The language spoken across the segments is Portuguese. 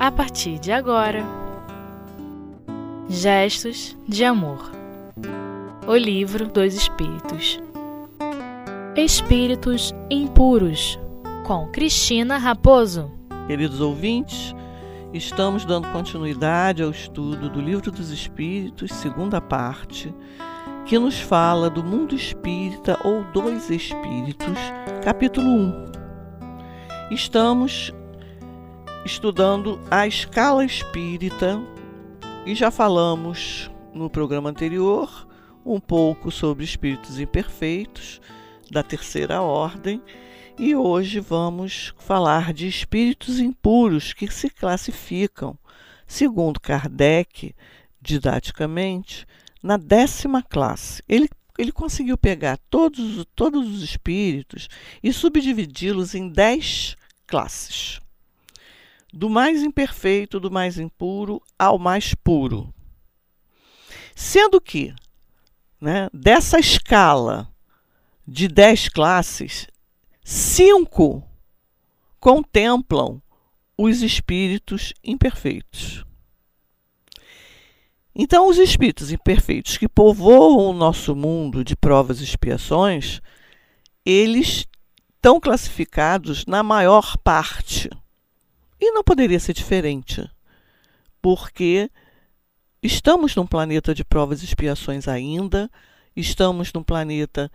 a partir de agora. Gestos de Amor O Livro dos Espíritos Espíritos Impuros com Cristina Raposo. Queridos ouvintes, estamos dando continuidade ao estudo do Livro dos Espíritos, segunda parte, que nos fala do mundo espírita ou dos espíritos, capítulo 1. Estamos estudando a escala espírita e já falamos no programa anterior um pouco sobre espíritos imperfeitos da terceira ordem e hoje vamos falar de espíritos impuros que se classificam, segundo Kardec, didaticamente, na décima classe. Ele, ele conseguiu pegar todos, todos os espíritos e subdividi-los em dez classes do mais imperfeito, do mais impuro ao mais puro. Sendo que, né, dessa escala de dez classes, cinco contemplam os espíritos imperfeitos. Então, os espíritos imperfeitos que povoam o nosso mundo de provas e expiações, eles estão classificados na maior parte e não poderia ser diferente, porque estamos num planeta de provas e expiações ainda, estamos num planeta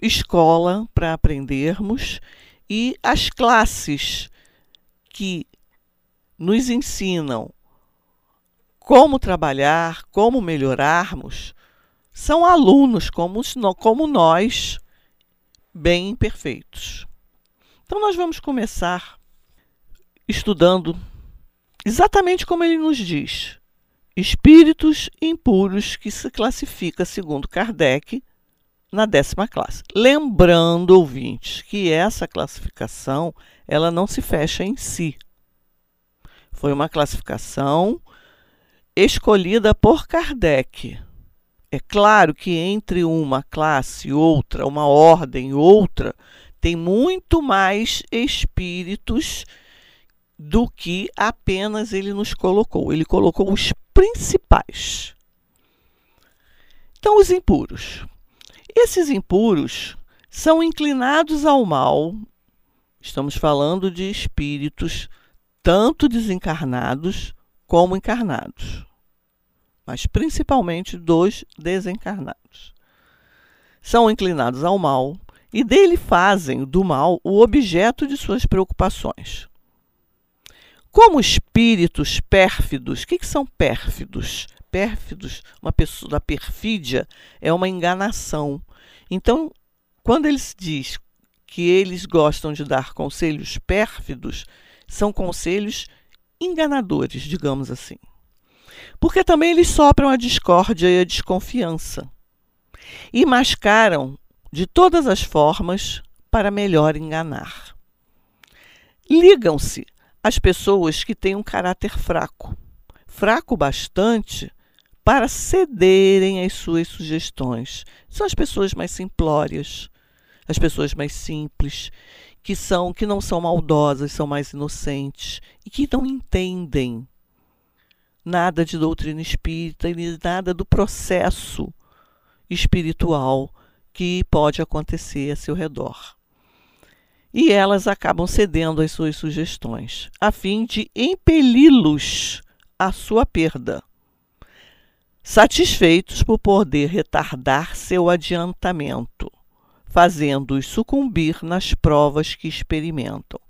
escola para aprendermos e as classes que nos ensinam como trabalhar, como melhorarmos, são alunos como, como nós, bem imperfeitos. Então, nós vamos começar estudando exatamente como ele nos diz: espíritos impuros que se classifica, segundo Kardec, na décima classe. Lembrando, ouvintes, que essa classificação ela não se fecha em si. Foi uma classificação escolhida por Kardec. É claro que entre uma classe e outra, uma ordem e outra, tem muito mais espíritos do que apenas ele nos colocou. Ele colocou os principais. Então, os impuros. Esses impuros são inclinados ao mal. Estamos falando de espíritos tanto desencarnados como encarnados, mas principalmente dos desencarnados. São inclinados ao mal e dele fazem do mal o objeto de suas preocupações. Como espíritos pérfidos, o que, que são pérfidos? Pérfidos, uma pessoa da perfídia é uma enganação. Então, quando ele se diz que eles gostam de dar conselhos pérfidos, são conselhos enganadores, digamos assim. Porque também eles sopram a discórdia e a desconfiança e mascaram de todas as formas para melhor enganar. Ligam-se as pessoas que têm um caráter fraco, fraco bastante para cederem às suas sugestões. São as pessoas mais simplórias, as pessoas mais simples, que são que não são maldosas, são mais inocentes e que não entendem nada de doutrina espírita e nada do processo espiritual que pode acontecer a seu redor e elas acabam cedendo às suas sugestões, a fim de impeli-los à sua perda, satisfeitos por poder retardar seu adiantamento, fazendo-os sucumbir nas provas que experimentam.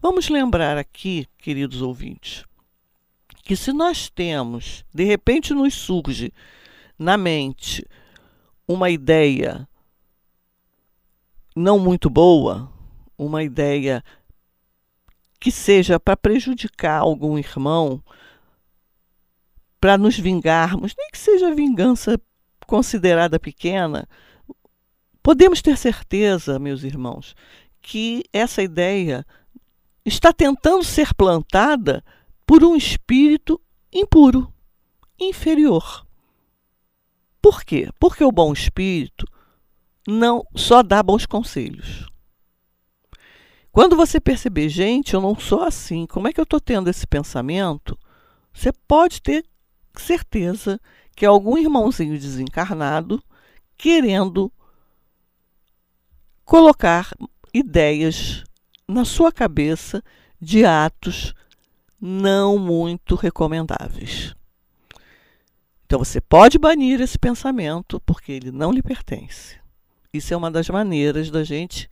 Vamos lembrar aqui, queridos ouvintes, que se nós temos, de repente nos surge na mente uma ideia não muito boa, uma ideia que seja para prejudicar algum irmão, para nos vingarmos, nem que seja vingança considerada pequena, podemos ter certeza, meus irmãos, que essa ideia está tentando ser plantada por um espírito impuro, inferior. Por quê? Porque o bom espírito não só dá bons conselhos. Quando você perceber, gente, eu não sou assim, como é que eu estou tendo esse pensamento? Você pode ter certeza que é algum irmãozinho desencarnado querendo colocar ideias na sua cabeça de atos não muito recomendáveis. Então você pode banir esse pensamento porque ele não lhe pertence. Isso é uma das maneiras da gente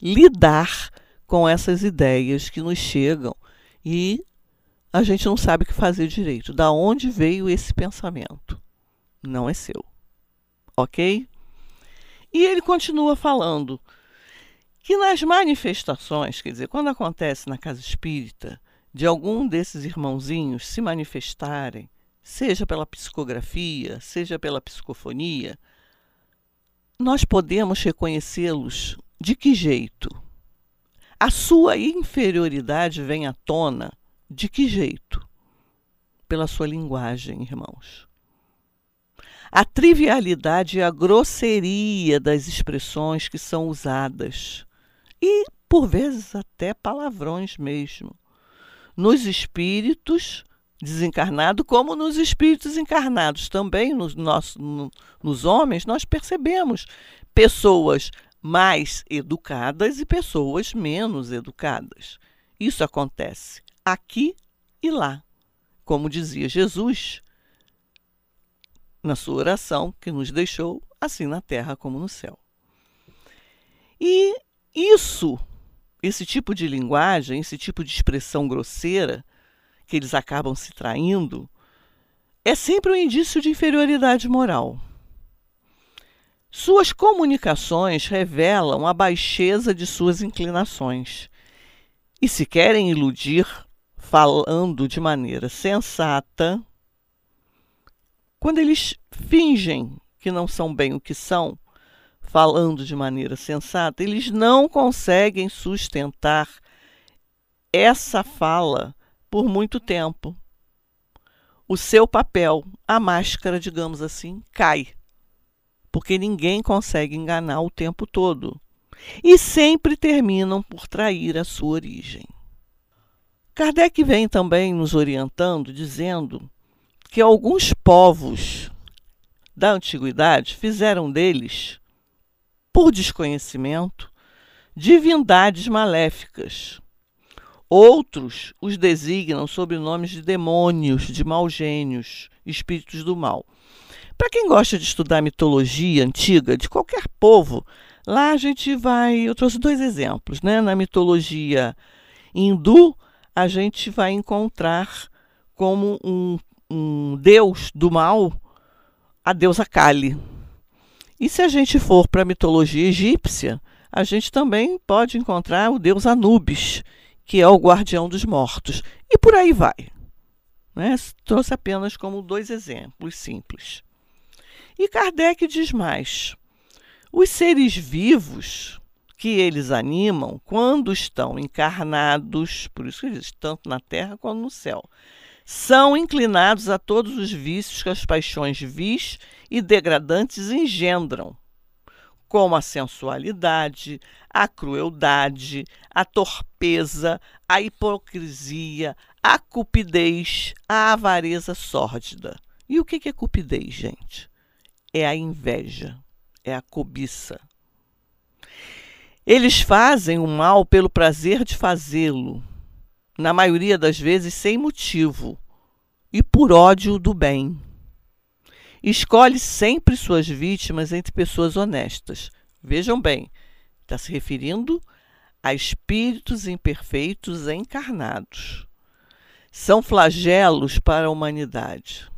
lidar com essas ideias que nos chegam e a gente não sabe o que fazer direito. Da onde veio esse pensamento? Não é seu. Ok? E ele continua falando que nas manifestações, quer dizer, quando acontece na casa espírita, de algum desses irmãozinhos se manifestarem, seja pela psicografia, seja pela psicofonia, nós podemos reconhecê-los de que jeito? A sua inferioridade vem à tona de que jeito? Pela sua linguagem, irmãos. A trivialidade e a grosseria das expressões que são usadas, e por vezes até palavrões mesmo, nos espíritos desencarnados, como nos espíritos encarnados também, nos, nossos, no, nos homens, nós percebemos pessoas mais educadas e pessoas menos educadas. Isso acontece aqui e lá. Como dizia Jesus na sua oração que nos deixou, assim na terra como no céu. E isso, esse tipo de linguagem, esse tipo de expressão grosseira, que eles acabam se traindo, é sempre um indício de inferioridade moral. Suas comunicações revelam a baixeza de suas inclinações. E se querem iludir falando de maneira sensata, quando eles fingem que não são bem o que são, falando de maneira sensata, eles não conseguem sustentar essa fala por muito tempo. O seu papel, a máscara, digamos assim, cai porque ninguém consegue enganar o tempo todo. E sempre terminam por trair a sua origem. Kardec vem também nos orientando, dizendo que alguns povos da antiguidade fizeram deles, por desconhecimento, divindades maléficas. Outros os designam sob nomes de demônios, de mau gênios, espíritos do mal. Para quem gosta de estudar mitologia antiga de qualquer povo, lá a gente vai. Eu trouxe dois exemplos. Né? Na mitologia hindu, a gente vai encontrar como um, um deus do mal a deusa Kali. E se a gente for para a mitologia egípcia, a gente também pode encontrar o deus Anubis, que é o guardião dos mortos. E por aí vai. Né? Trouxe apenas como dois exemplos simples. E Kardec diz mais: os seres vivos que eles animam, quando estão encarnados, por isso que eles tanto na terra quanto no céu, são inclinados a todos os vícios que as paixões vis e degradantes engendram, como a sensualidade, a crueldade, a torpeza, a hipocrisia, a cupidez, a avareza sórdida. E o que é cupidez, gente? É a inveja, é a cobiça. Eles fazem o mal pelo prazer de fazê-lo, na maioria das vezes sem motivo e por ódio do bem. Escolhe sempre suas vítimas entre pessoas honestas. Vejam bem, está se referindo a espíritos imperfeitos encarnados. São flagelos para a humanidade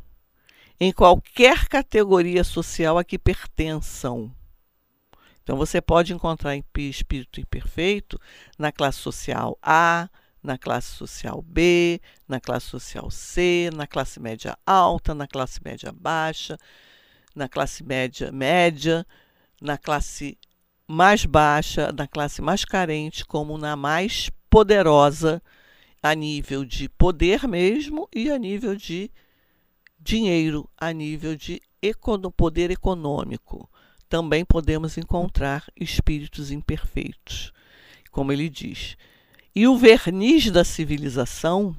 em qualquer categoria social a que pertençam. Então você pode encontrar espírito imperfeito na classe social A, na classe social B, na classe social C, na classe média alta, na classe média baixa, na classe média média, na classe mais baixa, na classe mais carente, como na mais poderosa, a nível de poder mesmo e a nível de dinheiro a nível de poder econômico. Também podemos encontrar espíritos imperfeitos. como ele diz. E o verniz da civilização,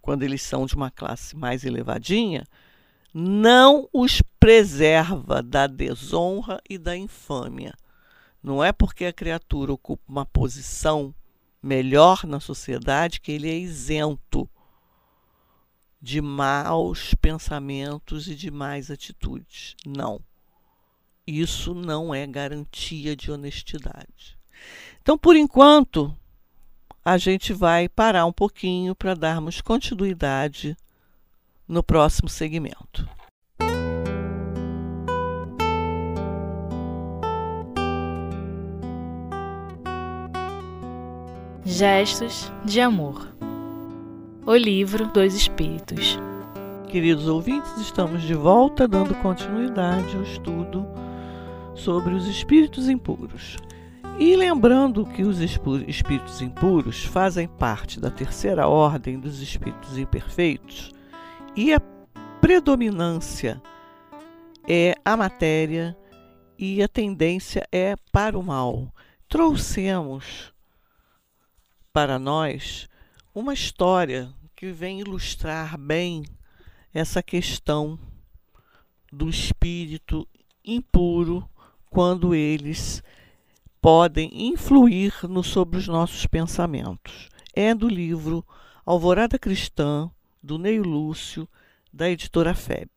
quando eles são de uma classe mais elevadinha, não os preserva da desonra e da infâmia. Não é porque a criatura ocupa uma posição melhor na sociedade que ele é isento de maus pensamentos e de más atitudes. Não. Isso não é garantia de honestidade. Então, por enquanto, a gente vai parar um pouquinho para darmos continuidade no próximo segmento. Gestos de Amor O Livro dos Espíritos Queridos ouvintes, estamos de volta dando continuidade ao estudo sobre os espíritos impuros. E lembrando que os espíritos impuros fazem parte da terceira ordem dos espíritos imperfeitos, e a predominância é a matéria e a tendência é para o mal. Trouxemos para nós uma história que vem ilustrar bem essa questão do espírito impuro quando eles podem influir no, sobre os nossos pensamentos. É do livro Alvorada Cristã, do Neio Lúcio, da editora FEB.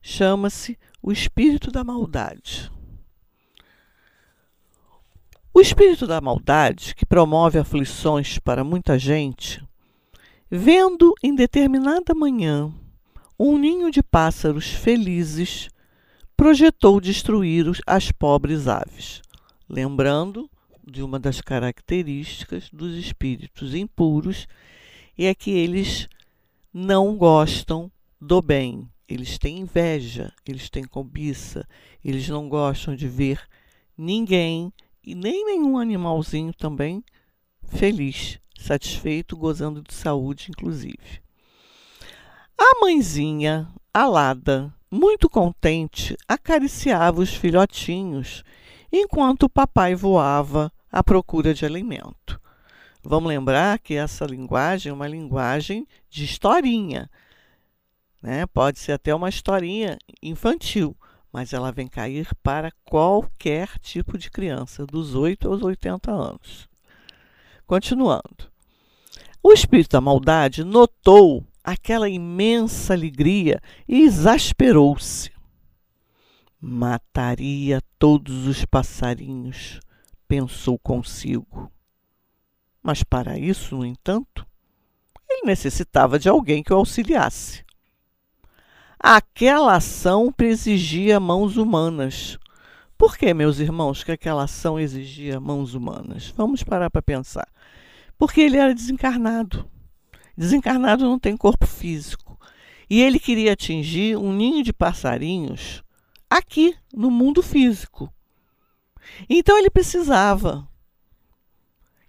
Chama-se O Espírito da Maldade. O espírito da maldade, que promove aflições para muita gente, vendo em determinada manhã um ninho de pássaros felizes, projetou destruir as pobres aves, lembrando de uma das características dos espíritos impuros, é que eles não gostam do bem. Eles têm inveja, eles têm cobiça, eles não gostam de ver ninguém e nem nenhum animalzinho também feliz, satisfeito, gozando de saúde, inclusive. A mãezinha, alada, muito contente, acariciava os filhotinhos enquanto o papai voava à procura de alimento. Vamos lembrar que essa linguagem é uma linguagem de historinha. Né? Pode ser até uma historinha infantil, mas ela vem cair para qualquer tipo de criança, dos 8 aos 80 anos. Continuando. O espírito da maldade notou aquela imensa alegria e exasperou-se. Mataria todos os passarinhos, pensou consigo. Mas para isso, no entanto, ele necessitava de alguém que o auxiliasse. Aquela ação exigia mãos humanas. Por que, meus irmãos, que aquela ação exigia mãos humanas? Vamos parar para pensar. Porque ele era desencarnado. Desencarnado não tem corpo físico. E ele queria atingir um ninho de passarinhos aqui, no mundo físico. Então ele precisava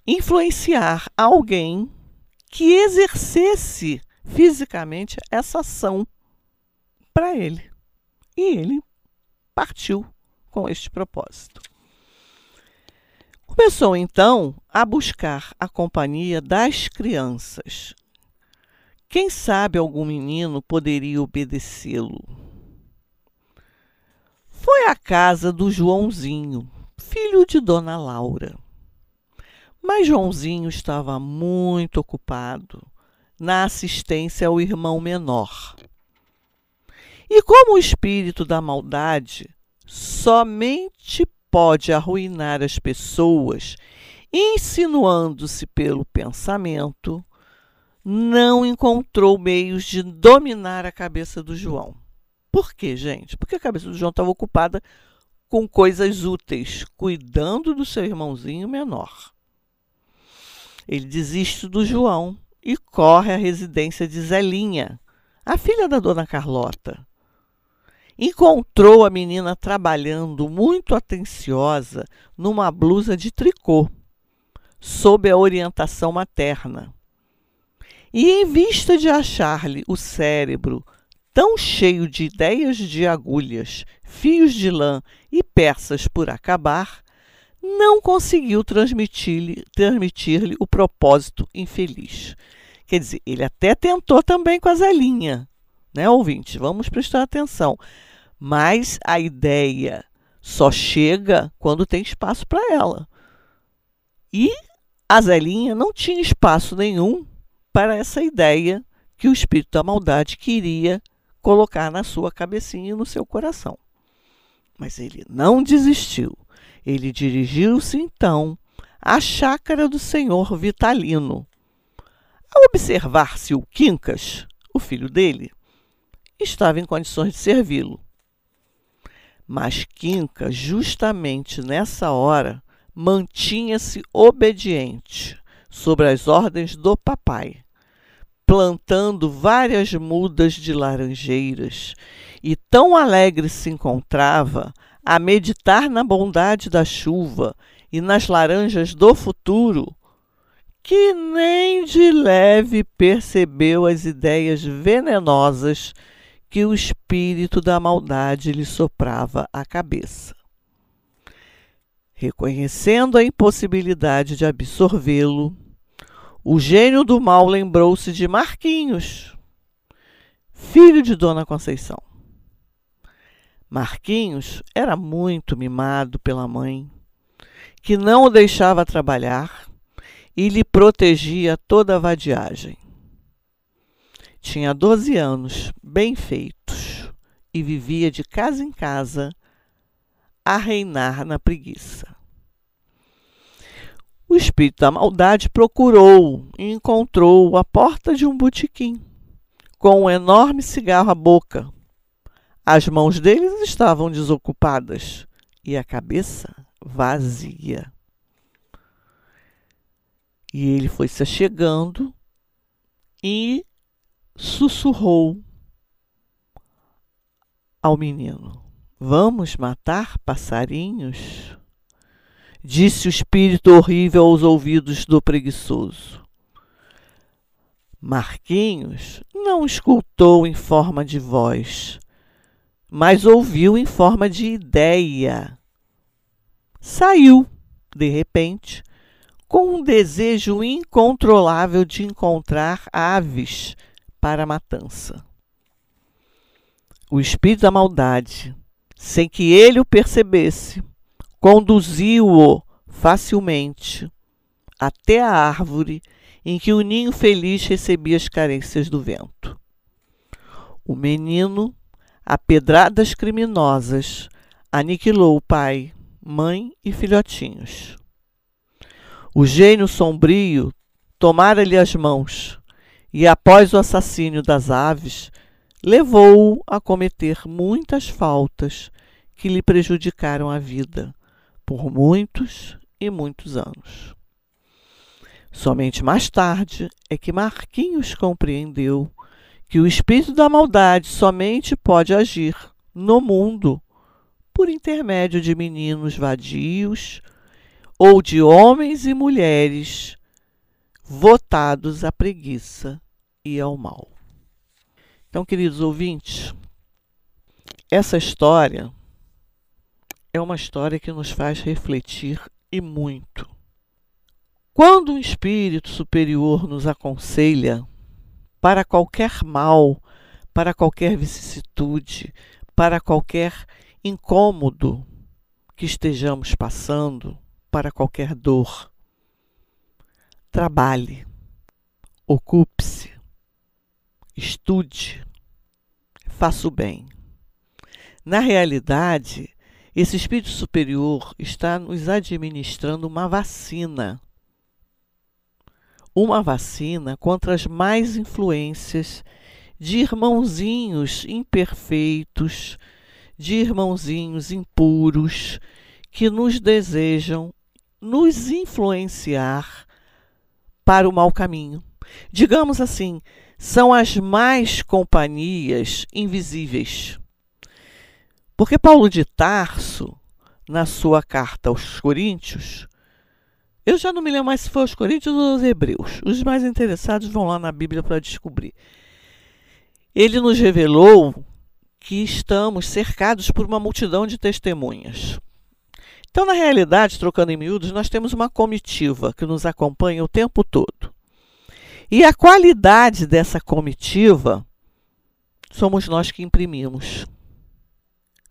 influenciar alguém que exercesse fisicamente essa ação para ele. E ele partiu com este propósito. Começou então a buscar a companhia das crianças. Quem sabe algum menino poderia obedecê-lo? Foi à casa do Joãozinho, filho de Dona Laura. Mas Joãozinho estava muito ocupado na assistência ao irmão menor. E como o espírito da maldade somente pode arruinar as pessoas, insinuando-se pelo pensamento, não encontrou meios de dominar a cabeça do João. Por quê, gente? Porque a cabeça do João estava ocupada com coisas úteis, cuidando do seu irmãozinho menor. Ele desiste do João e corre à residência de Zelinha, a filha da dona Carlota. Encontrou a menina trabalhando muito atenciosa numa blusa de tricô, sob a orientação materna. E em vista de achar-lhe o cérebro tão cheio de ideias de agulhas, fios de lã e peças por acabar, não conseguiu transmitir-lhe transmitir o propósito infeliz. Quer dizer, ele até tentou também com a Zelinha, né, ouvinte? Vamos prestar atenção. Mas a ideia só chega quando tem espaço para ela. E a Zelinha não tinha espaço nenhum para essa ideia que o espírito da maldade queria colocar na sua cabecinha e no seu coração. Mas ele não desistiu. Ele dirigiu-se então à chácara do senhor Vitalino. Ao observar-se o Quincas, o filho dele, estava em condições de servi-lo. Mas Quincas, justamente nessa hora, mantinha-se obediente sobre as ordens do papai, plantando várias mudas de laranjeiras, e tão alegre se encontrava a meditar na bondade da chuva e nas laranjas do futuro, que nem de leve percebeu as ideias venenosas que o espírito da maldade lhe soprava à cabeça. Reconhecendo a impossibilidade de absorvê-lo, o gênio do mal lembrou-se de Marquinhos, filho de Dona Conceição. Marquinhos era muito mimado pela mãe, que não o deixava trabalhar e lhe protegia toda a vadiagem. Tinha 12 anos, bem feitos, e vivia de casa em casa a reinar na preguiça. O espírito da maldade procurou e encontrou-o à porta de um botequim, com um enorme cigarro à boca. As mãos deles estavam desocupadas e a cabeça vazia. E ele foi se achegando e sussurrou ao menino: Vamos matar passarinhos? Disse o espírito horrível aos ouvidos do preguiçoso. Marquinhos não escutou em forma de voz, mas ouviu em forma de ideia. Saiu, de repente, com um desejo incontrolável de encontrar aves para a matança. O espírito da maldade sem que ele o percebesse, conduziu-o facilmente até a árvore em que o ninho feliz recebia as carências do vento. O menino, a pedradas criminosas, aniquilou o pai, mãe e filhotinhos. O gênio sombrio tomara-lhe as mãos e, após o assassínio das aves, levou-o a cometer muitas faltas que lhe prejudicaram a vida por muitos e muitos anos. Somente mais tarde é que Marquinhos compreendeu que o espírito da maldade somente pode agir no mundo por intermédio de meninos vadios ou de homens e mulheres votados à preguiça e ao mal. Então, queridos ouvintes, essa história é uma história que nos faz refletir e muito. Quando um espírito superior nos aconselha para qualquer mal, para qualquer vicissitude, para qualquer incômodo que estejamos passando, para qualquer dor, trabalhe, ocupe-se, estude, faça o bem. Na realidade, esse espírito superior está nos administrando uma vacina. Uma vacina contra as mais influências de irmãozinhos imperfeitos, de irmãozinhos impuros que nos desejam nos influenciar para o mau caminho. Digamos assim, são as mais companhias invisíveis. Porque Paulo de Tarso, na sua carta aos Coríntios, eu já não me lembro mais se foi aos Coríntios ou aos Hebreus. Os mais interessados vão lá na Bíblia para descobrir. Ele nos revelou que estamos cercados por uma multidão de testemunhas. Então, na realidade, trocando em miúdos, nós temos uma comitiva que nos acompanha o tempo todo. E a qualidade dessa comitiva somos nós que imprimimos.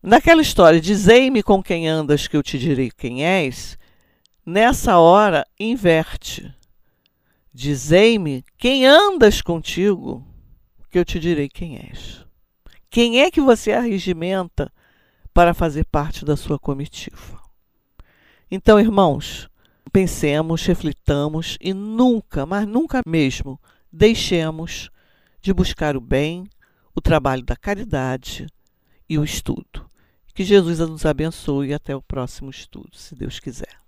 Naquela história, dizei-me com quem andas que eu te direi quem és, nessa hora inverte. Dizei-me quem andas contigo que eu te direi quem és. Quem é que você arregimenta para fazer parte da sua comitiva? Então, irmãos, pensemos, reflitamos e nunca, mas nunca mesmo, deixemos de buscar o bem, o trabalho da caridade e o estudo. Que Jesus nos abençoe e até o próximo estudo, se Deus quiser.